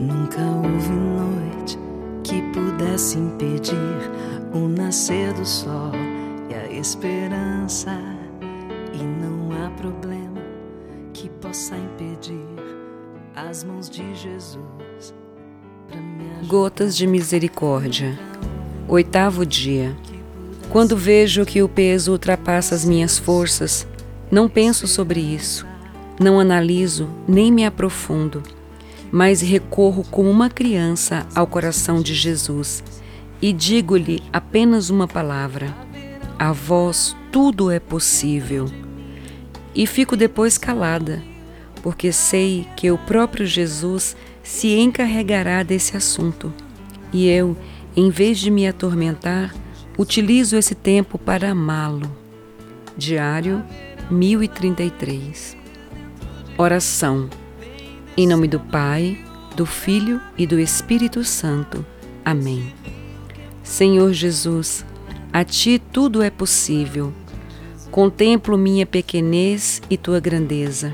Nunca houve noite que pudesse impedir o nascer do sol e a esperança. E não há problema que possa impedir as mãos de Jesus. Gotas de Misericórdia, oitavo dia. Quando vejo que o peso ultrapassa as minhas forças, não penso sobre isso, não analiso nem me aprofundo mas recorro como uma criança ao coração de Jesus e digo-lhe apenas uma palavra: A vós tudo é possível. E fico depois calada, porque sei que o próprio Jesus se encarregará desse assunto. E eu, em vez de me atormentar, utilizo esse tempo para amá-lo. Diário 1033 Oração em nome do Pai, do Filho e do Espírito Santo. Amém. Senhor Jesus, a Ti tudo é possível. Contemplo minha pequenez e Tua grandeza.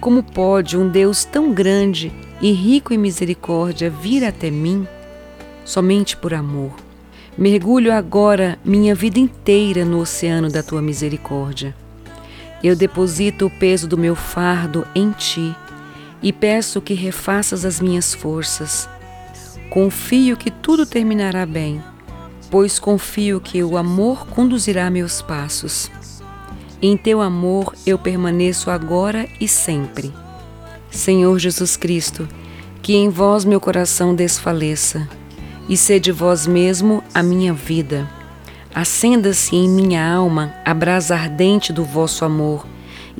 Como pode um Deus tão grande e rico em misericórdia vir até mim? Somente por amor. Mergulho agora minha vida inteira no oceano da Tua misericórdia. Eu deposito o peso do meu fardo em Ti e peço que refaças as minhas forças. Confio que tudo terminará bem, pois confio que o amor conduzirá meus passos. Em teu amor eu permaneço agora e sempre. Senhor Jesus Cristo, que em vós meu coração desfaleça, e sede vós mesmo a minha vida. Acenda-se em minha alma a brasa ardente do vosso amor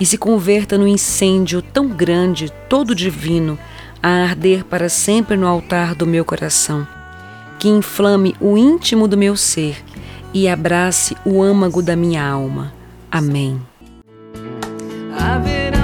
e se converta no incêndio tão grande, todo divino, a arder para sempre no altar do meu coração, que inflame o íntimo do meu ser e abrace o âmago da minha alma. Amém. Haverá